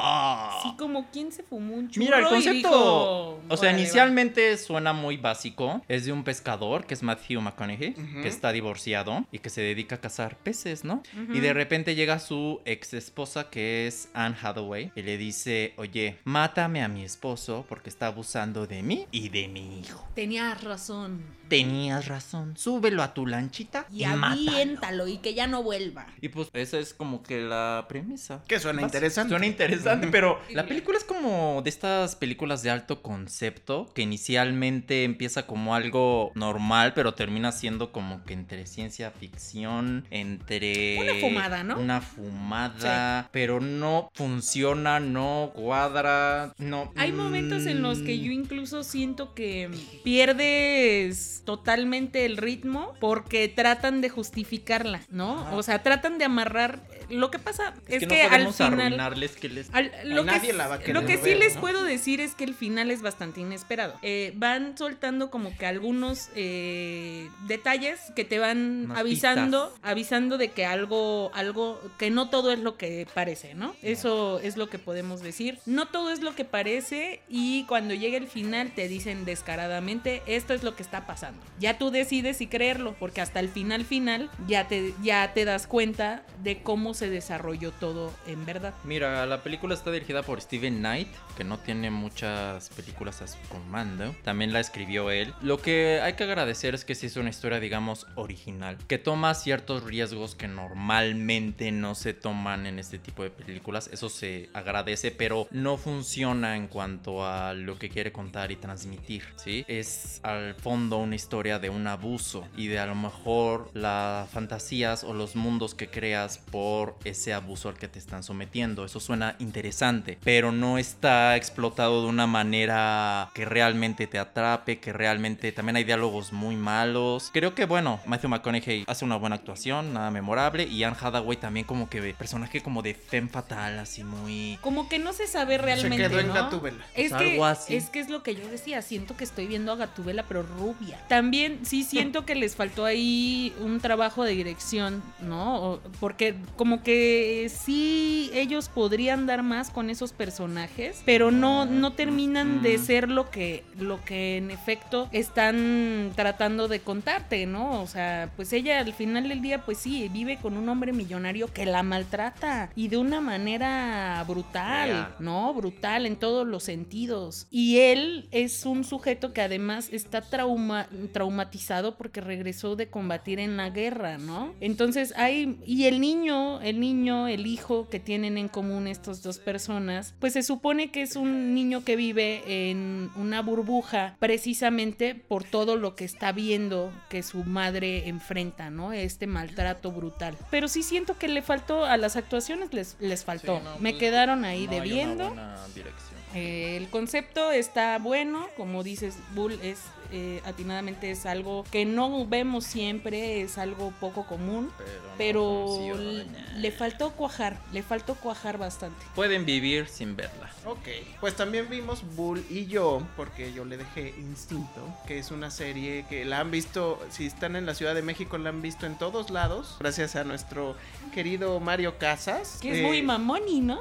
Sí, como quien se fumó un churro Mira, el concepto, dijo, o sea, "Órale, inicialmente suena muy básico. Es de un pescador, que es Matthew McConaughey, que está divorciado y que se dedica a cazar peces, ¿no? Y de repente llega su ex esposa, que es Anne Hathaway, y le dice, oye, mátame a mi esposo porque está abusando de mí y de mi hijo. va". Tenías razón. Tenías razón, súbelo a tu lanchita y, Y aviéntalo y que ya no vuelva. Y pues esa es como que la premisa. Que suena interesante. Suena interesante, pero la película es como de estas películas de alto concepto que inicialmente empieza como algo normal, pero termina siendo como que entre ciencia ficción, entre Una fumada, ¿no? Una fumada, pero no funciona, no cuadra, no. Hay momentos en los que Mm. yo incluso siento que pierdes totalmente el ritmo porque tratan de justificarla, ¿no? Ajá. O sea, tratan de amarrar. Lo que pasa es, es, que, que, no al final. arruinarles que les al- lo, que, nadie la va a lo que sí ver, les ¿no? puedo decir es que el final es bastante inesperado. Eh, van soltando como que algunos eh, detalles que te van Unas avisando, avisando de que algo, algo, que no todo es lo que parece, ¿no? Eso es lo que podemos decir. No todo es lo que parece y cuando llega el final te dicen descaradamente esto es lo que está pasando. Ya tú decides si creerlo porque hasta el final final ya te, ya te das cuenta de cómo se desarrolló todo en verdad. Mira, la película está dirigida por Steven Knight, que no tiene muchas películas a su comando. También la escribió él. Lo que hay que agradecer es que sí es una historia, digamos, original, que toma ciertos riesgos que normalmente no se toman en este tipo de películas. Eso se agradece, pero no funciona en cuanto a lo que quiere contar y transmitir, ¿sí? Es al fondo una historia de un abuso y de a lo mejor las fantasías o los mundos que creas por ese abuso al que te están sometiendo. Eso suena interesante, pero no está explotado de una manera que realmente te atrape, que realmente también hay diálogos muy malos. Creo que bueno, Matthew McConaughey hace una buena actuación, nada memorable y Anne Hathaway también como que personaje como de femme fatal, así muy Como que no se sabe realmente. Se quedó en. Gatúbela. Es Pues que, algo así. es que es lo que yo decía, siento que estoy viendo a Gatubela pero rubia. También sí siento que les faltó ahí un trabajo de dirección, ¿no? Porque como que sí ellos podrían dar más con esos personajes, pero no, no terminan de ser lo que, lo que en efecto están tratando de contarte, ¿no? O sea, pues ella al final del día, pues sí, vive con un hombre millonario que la maltrata y de una manera brutal. ¿no? Brutal en todos los sentidos. Y él es un sujeto que además está trauma, traumatizado porque regresó de combatir en la guerra, ¿no? Entonces hay, y el niño, el niño, el hijo que tienen en común estas dos personas, pues se supone que es un niño que vive en una burbuja precisamente por todo lo que está viendo que su madre enfrenta, ¿no? Este maltrato brutal. Pero sí siento que le faltó, a las actuaciones les, les faltó. Sí, no, Me pues, quedaron ahí no hay una debiendo. buena dirección. Eh, el concepto está bueno, como dices, Bull es eh, atinadamente es algo que no vemos siempre, es algo poco común, Pero, no le faltó cuajar, le faltó cuajar bastante. Pueden vivir sin verla. Ok, pues también vimos Bull y yo, porque yo le dejé Instinto, que es una serie que la han visto, si están en la Ciudad de México, la han visto en todos lados, gracias a nuestro querido Mario Casas. Que es Eh, muy mamoni, ¿no?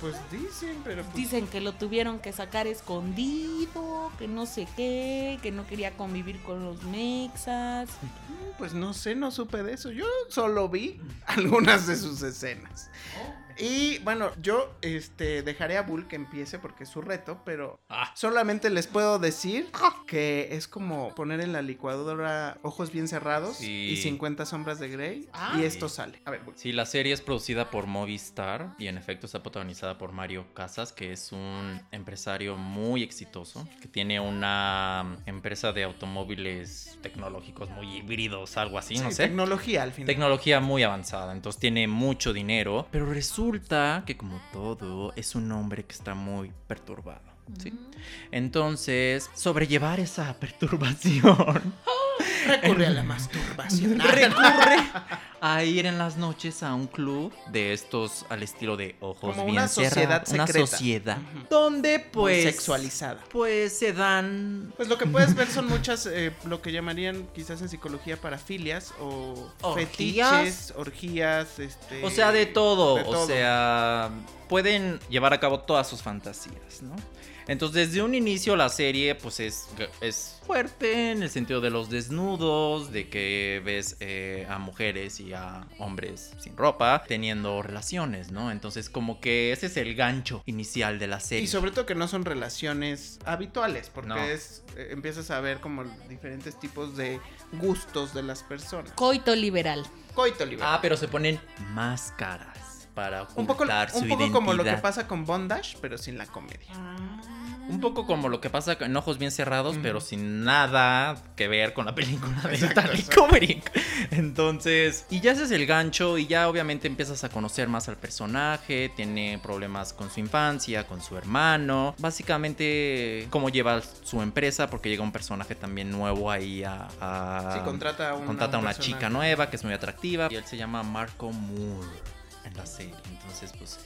Pues dicen, pero pues, Dicen que lo tuvieron que sacar escondido, que no sé qué, que no quería convivir con los mexas. pues no sé, no supe de eso. Yo solo vi <laughs> algunas de sus escenas. Y bueno, yo este dejaré a Bull que empiece porque es su reto, pero Ah. solamente les puedo decir que es como poner en la licuadora ojos bien cerrados Sí. y 50 sombras de Grey Ah. y esto sale. A ver, Bull. Sí, la serie es producida por Movistar y en efecto está protagonizada por Mario Casas, que es un empresario muy exitoso, que tiene una empresa de automóviles tecnológicos muy híbridos, algo así, no sé. Tecnología al final. Tecnología muy avanzada, entonces tiene mucho dinero, pero resulta que como todo es un hombre que está muy perturbado. ¿sí? Entonces, sobrellevar esa <laughs> perturbación <laughs> Recurre a la masturbación. <laughs> recurre a ir en las noches a un club de estos al estilo de ojos Como bien una sociedad cerrados, una secreta. sociedad Ujú. donde Muy pues sexualizada. pues se dan Pues lo que puedes ver son muchas, eh, lo que llamarían quizás en psicología parafilias o ¿Orgías? fetiches, orgías, este... O sea, de todo. de O sea, pueden llevar a cabo todas sus fantasías, ¿no? Entonces, desde un inicio la serie, pues es, es fuerte en el sentido de los desnudos, de que ves eh, a mujeres y a hombres sin ropa teniendo relaciones, ¿no? Entonces, como que ese es el gancho inicial de la serie. Y sobre todo que no son relaciones habituales, porque No. es, eh, empiezas a ver como diferentes tipos de gustos de las personas. Coito liberal. Coito libre. Ah, pero se ponen máscaras para un poco, su un poco identidad. como lo que pasa con Bondage, pero sin la comedia. Un poco como lo que pasa en Ojos Bien Cerrados, pero sin nada que ver con la película de Stanley. Kubrick. Entonces, y ya ese es el gancho y ya obviamente empiezas a conocer más al personaje, tiene problemas con su infancia, con su hermano, básicamente cómo lleva su empresa, porque llega un personaje también nuevo ahí a... a- Sí, contrata a una, contrata a un una chica nueva que es muy atractiva y él se llama Marco Moore en la serie. Entonces, pues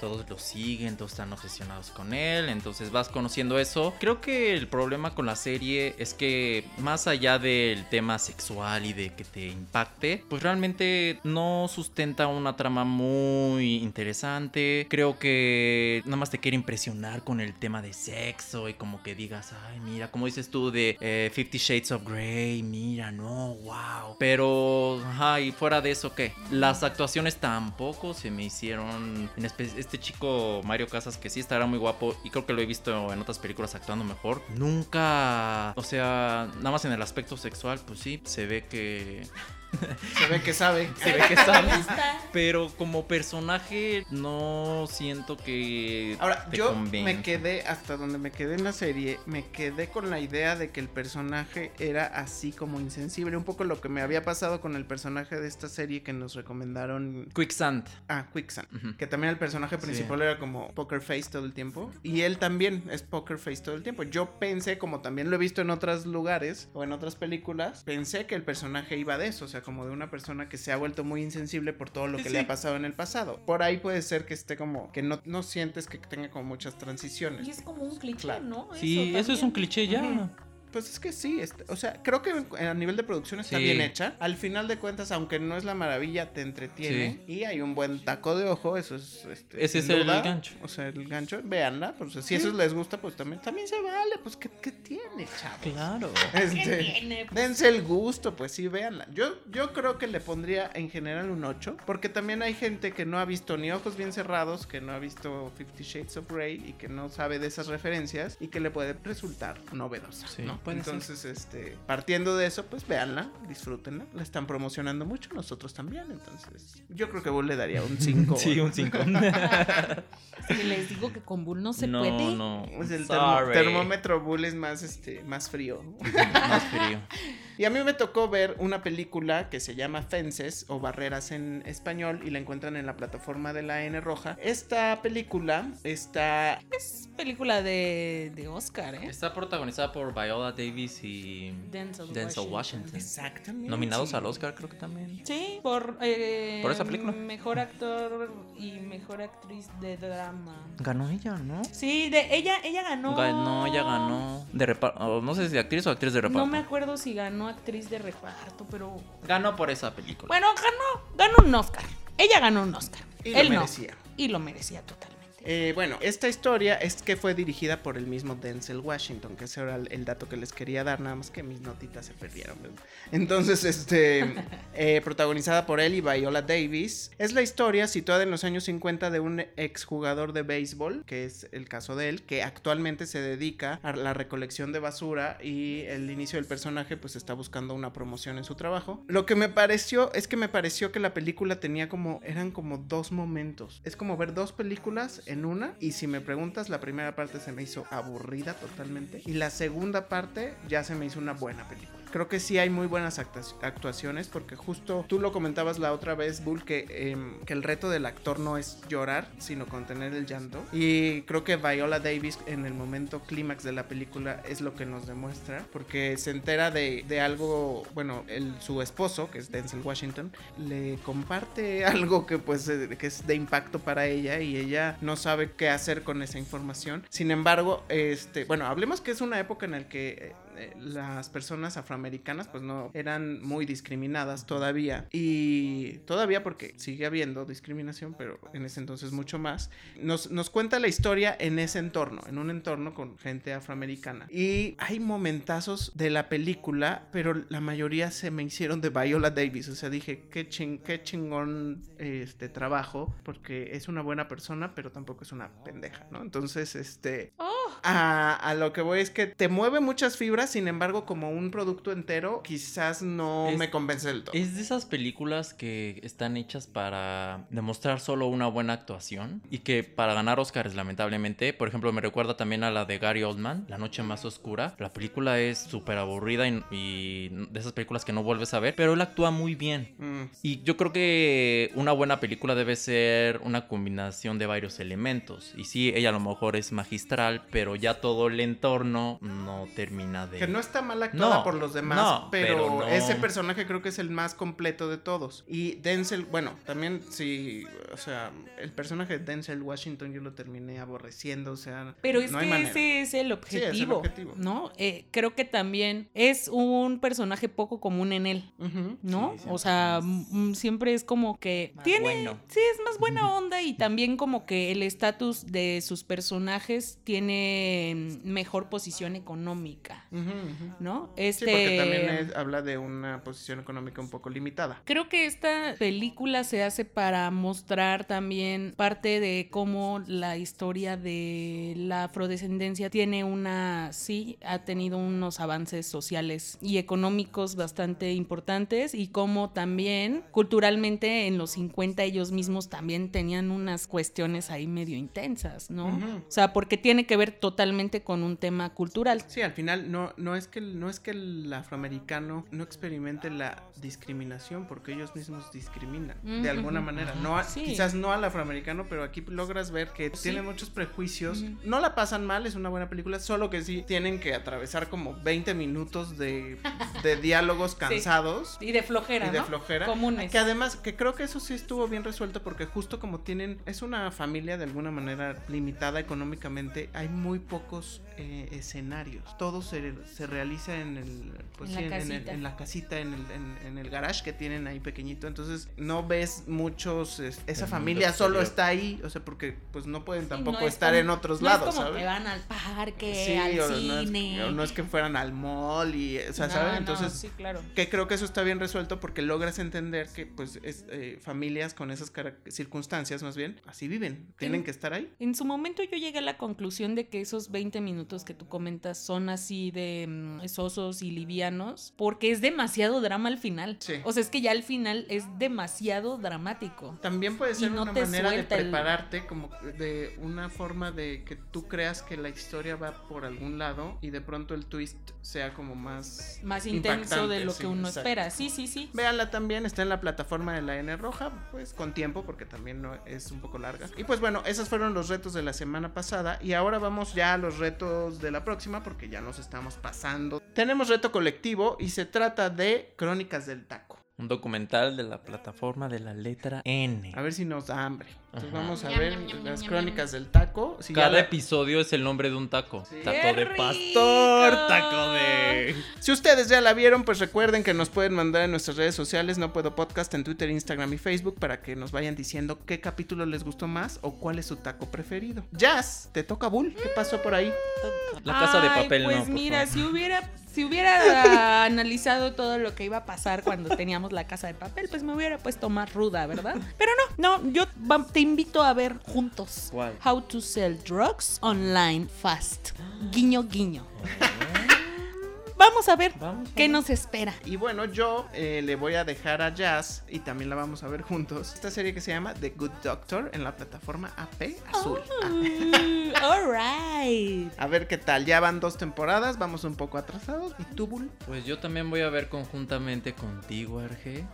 todos lo siguen, todos están obsesionados con él, entonces vas conociendo eso. Creo que el problema con la serie es que más allá del tema sexual y de que te impacte, pues realmente no sustenta una trama muy interesante. Creo que nada más te quiere impresionar con el tema de sexo y como que digas, ay, mira, como dices tú de eh, Fifty Shades of Grey, mira, no, wow. Pero, ajá, y fuera de eso, ¿qué? Las actuaciones tampoco se me hicieron. En espe- este chico Mario Casas, que sí estará muy guapo y creo que lo he visto en otras películas actuando mejor. Nunca, o sea, nada más en el aspecto sexual, pues sí, se ve que. Se ve que sabe. <laughs> Se ve que sabe. Pero como personaje, no siento que. Ahora, te yo me quedé, hasta donde me quedé en la serie, me quedé con la idea de que el personaje era así como insensible. Un poco lo que me había pasado con el personaje de esta serie que nos recomendaron. Quicksand. Ah, Quicksand. Que también el personaje Sí. principal era como Poker Face todo el tiempo. Y él también es Poker Face todo el tiempo. Yo pensé, como también lo he visto en otros lugares o en otras películas, pensé que el personaje iba de eso. O sea, como de una persona que se ha vuelto muy insensible por todo lo que sí. le ha pasado en el pasado. Por ahí puede ser que esté como que no, no sientes que tenga como muchas Y transiciones. es como un cliché, Claro. ¿no? Sí, eso es un cliché ya. Pues es que sí, este- o sea, creo que a nivel de producción está Sí. bien hecha. Al final de cuentas, aunque no es la maravilla, te entretiene. Y hay un buen taco de ojo, eso es... este, Ese es el gancho. O sea, el gancho, véanla. Pues, si eso les gusta, pues también, también se vale. Pues, ¿qué, qué tiene, chavos? Claro. <laughs> Este, tiene? Pues- dense el gusto, pues sí, véanla. Yo, yo creo que le pondría en general un 8, porque también hay gente que no ha visto ni ojos bien cerrados, que no ha visto Fifty Shades of Grey y que no sabe de esas referencias y que le puede resultar novedosa. Sí, ¿no? puede ser. Entonces, este, partiendo de eso, pues véanla, disfrútenla. La están promocionando mucho, nosotros también. Entonces, yo creo que Bull le daría un 5. <laughs> Sí, un 5. <laughs> Es que les digo que con Bull no se no, puede. no. Pues el termómetro Bull es más, este, más frío. <laughs> Más frío. Y a mí me tocó ver una película que se llama Fences o Barreras en español y la encuentran en la plataforma de la N Roja. Esta película está... Es película de, de Oscar, ¿eh? Está protagonizada por Viola Davis y Denzel Denzel Washington. Washington. Exactamente. Nominados al Oscar, creo que también. Sí, por, eh, Por esa película. Mejor actor y mejor actriz de drama. Ganó ella, ¿no? Sí, de ella, ella ganó. Ganó, ella ganó. De reparto. No sé si de actriz o actriz de reparto. No me acuerdo si ganó actriz de reparto, pero. Ganó por esa película. Bueno, ganó, ganó un Oscar. Ella ganó un Oscar. Y lo Él no. merecía. Y lo merecía totalmente. Eh, bueno, esta historia es que fue dirigida por el mismo Denzel Washington, que ese era el, el dato que les quería dar, nada más que mis notitas se perdieron. ¿verdad? Entonces, este, <laughs> eh, protagonizada por él y Viola Davis, es la historia situada en los años 50 de un exjugador de béisbol, que es el caso de él, que actualmente se dedica a la recolección de basura y el inicio del personaje pues está buscando una promoción en su trabajo. Lo que me pareció es que me pareció que la película tenía como, eran como dos momentos. Es como ver dos películas en una y si me preguntas, la primera parte se me hizo aburrida totalmente y la segunda parte ya se me hizo una buena película. Creo que sí hay muy buenas actuaciones porque justo tú lo comentabas la otra vez, Bull, que, em, que el reto del actor no es llorar, sino contener el llanto. Y creo que Viola Davis en el momento clímax de la película es lo que nos demuestra porque se entera de, de algo, bueno, su esposo, que es Denzel Washington, le comparte <laughs> algo que pues eh, que es de impacto para ella y ella no sabe qué hacer con esa información. Sin embargo, este, bueno, hablemos que es una época en la que eh, las personas afroamericanas pues no eran muy discriminadas todavía. Y todavía porque sigue habiendo discriminación pero en ese entonces mucho más. Nos, nos cuenta la historia en ese entorno en un entorno con gente afroamericana. Y hay momentazos de la película pero la mayoría se me hicieron de Viola Davis. O sea dije qué, ching, qué chingón este trabajo porque es una buena persona pero tampoco es una pendeja no entonces este a, a lo que voy es que te mueve muchas fibras, sin embargo, como un producto entero, quizás no Es- me convence del todo. Es de esas películas que están hechas para demostrar solo una buena actuación y que para ganar Oscars, lamentablemente, por ejemplo, me recuerda también a la de Gary Oldman, La Noche Más Oscura. La película es súper aburrida y, y de esas películas que no vuelves a ver, pero él actúa muy bien. Mm, Y yo creo que una buena película debe ser una combinación de varios elementos. Y sí, ella a lo mejor es magistral, pero ya todo el entorno no termina de... que no está mal actuada No, por los demás, no, pero, pero no. ese personaje creo que es el más completo de todos. Y Denzel, bueno, también sí, o sea, el personaje de Denzel Washington yo lo terminé aborreciendo, o sea, Pero es que ese es el Sí, objetivo, es el objetivo. ¿no? Eh, creo que también es un personaje poco común en él. ¿no? Sí, o sea, es mm, siempre es como que Más tiene, bueno. sí, es más buena onda y también como que el estatus de sus personajes tiene mm, mejor posición económica, ¿no? Sí, Este porque también es- habla de una posición económica un poco limitada. Creo que esta película se hace para mostrar también parte de cómo la historia de la afrodescendencia tiene una, sí, ha tenido unos avances sociales y económicos bastante importantes y cómo también culturalmente en los 50 ellos mismos también tenían unas cuestiones ahí medio intensas, ¿no? O sea, porque tiene que ver totalmente con un tema cultural. Sí, al final no, no es que no es que el afroamericano no experimente la discriminación porque ellos mismos discriminan Mm, de alguna manera. No a- Sí. quizás no al afroamericano, pero aquí logras ver que Sí. tienen muchos prejuicios. No la pasan mal, es una buena película, solo que sí tienen que atravesar como 20 minutos de, de <laughs> diálogos cansados. Y de flojera, Y de ¿no? flojera. Comunes. Que además, que creo que eso sí estuvo bien resuelto porque justo como tienen, es una familia de alguna manera limitada económicamente, hay muy pocos eh, escenarios. Todo se, se realiza en el, pues, En la sí, en, el- casita. en la casita, en el, en, en el garage que tienen ahí pequeñito. Entonces no ves muchos, es- esa El familia solo está ahí, o sea, porque pues no pueden Sí, tampoco no es estar como- en otros no es lados, como ¿sabes? que van al parque, Sí, al o no, es, cine. o no es que fueran al mall y, o sea, No, ¿sabes? no, Entonces, sí, claro. que creo que eso está bien resuelto porque logras entender que pues es, eh, familias con esas cara- circunstancias más bien así viven tienen que estar ahí En su momento yo llegué a la conclusión de que esos 20 minutos que tú comentas son así de mm, sosos y livianos porque es demasiado drama al final. Sí. O sea, es que ya al final es demasiado dramático. también puede ser no una manera de el- prepararte como de una forma de que tú creas que la historia va por algún lado y de pronto el twist sea como más Más intenso de lo sí, que uno exacto. espera. Sí, sí, sí. Véanla también, está en la plataforma de la N Roja, pues con tiempo porque también no es un poco larga. Y pues bueno, esos fueron los retos de la semana pasada y ahora vamos ya a los retos de la próxima porque ya nos estamos pasando. Tenemos reto colectivo y se trata de Crónicas del Taco. Un documental de la plataforma de la letra N. A ver si nos da hambre. Entonces Ajá. vamos a ver las Crónicas del Taco. Si Cada la- episodio es el nombre de un taco. Sí. Taco ¡Qué de pastor, taco de... Si ustedes ya la vieron, pues recuerden que nos pueden mandar en nuestras redes sociales, No Puedo Podcast, en Twitter, Instagram y Facebook, para que nos vayan diciendo qué capítulo les gustó más o cuál es su taco preferido. Jazz, te toca Bull, ¿qué pasó por ahí? La casa de papel pues no, por mira, favor. si hubiera si hubiera <laughs> analizado todo lo que iba a pasar cuando teníamos la casa de papel, pues me hubiera puesto más ruda, ¿verdad? Pero no, no, yo te invito a ver juntos ¿Cuál? How to Sell Drugs Online Fast. Guiño, guiño. Vamos a ver Vamos, qué vamos. nos espera. Y bueno, yo eh, le voy a dejar a Jazz y también la vamos a ver juntos. Esta serie que se llama The Good Doctor en la plataforma AP Azul. Uh, <laughs> alright. A ver qué tal. Ya van dos temporadas, vamos un poco atrasados. ¿Y tú, Bull? Pues yo también voy a ver conjuntamente contigo, Arge.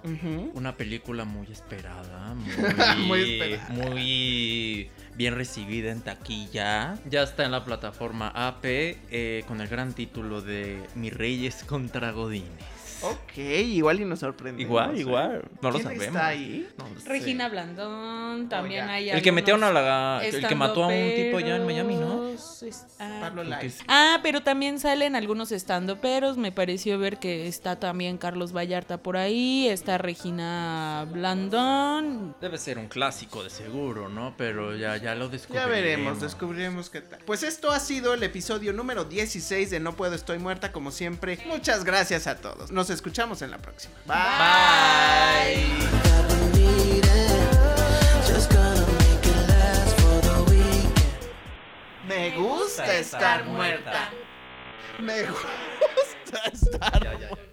Una película muy esperada, <laughs> Muy muy, esperada. muy bien recibida en taquilla. Ya está en la plataforma AP eh, con el gran título de Mi Reyes contra Godines. Ok, igual y nos sorprende. Igual, igual. No lo ¿Quién sabemos. está ahí? No lo sé. Regina Blandón, también Oiga. hay El que metieron a la. El que mató a un tipo allá en Miami, ¿no? ah. Pablo Lai. Ah, pero también salen algunos estandoperos. Me pareció ver que está también Carlos Vallarta por ahí. Está Regina Blandón. Debe ser un clásico de seguro, ¿no? Pero ya, ya lo Ya descubriremos. veremos, descubriremos qué tal. Pues esto ha sido el episodio número 16 de No Puedo Estoy Muerta, como siempre. Muchas gracias a todos. Nos escuchamos en la próxima. Bye. Weekend. Me gusta estar muerta. Me gusta estar muerta.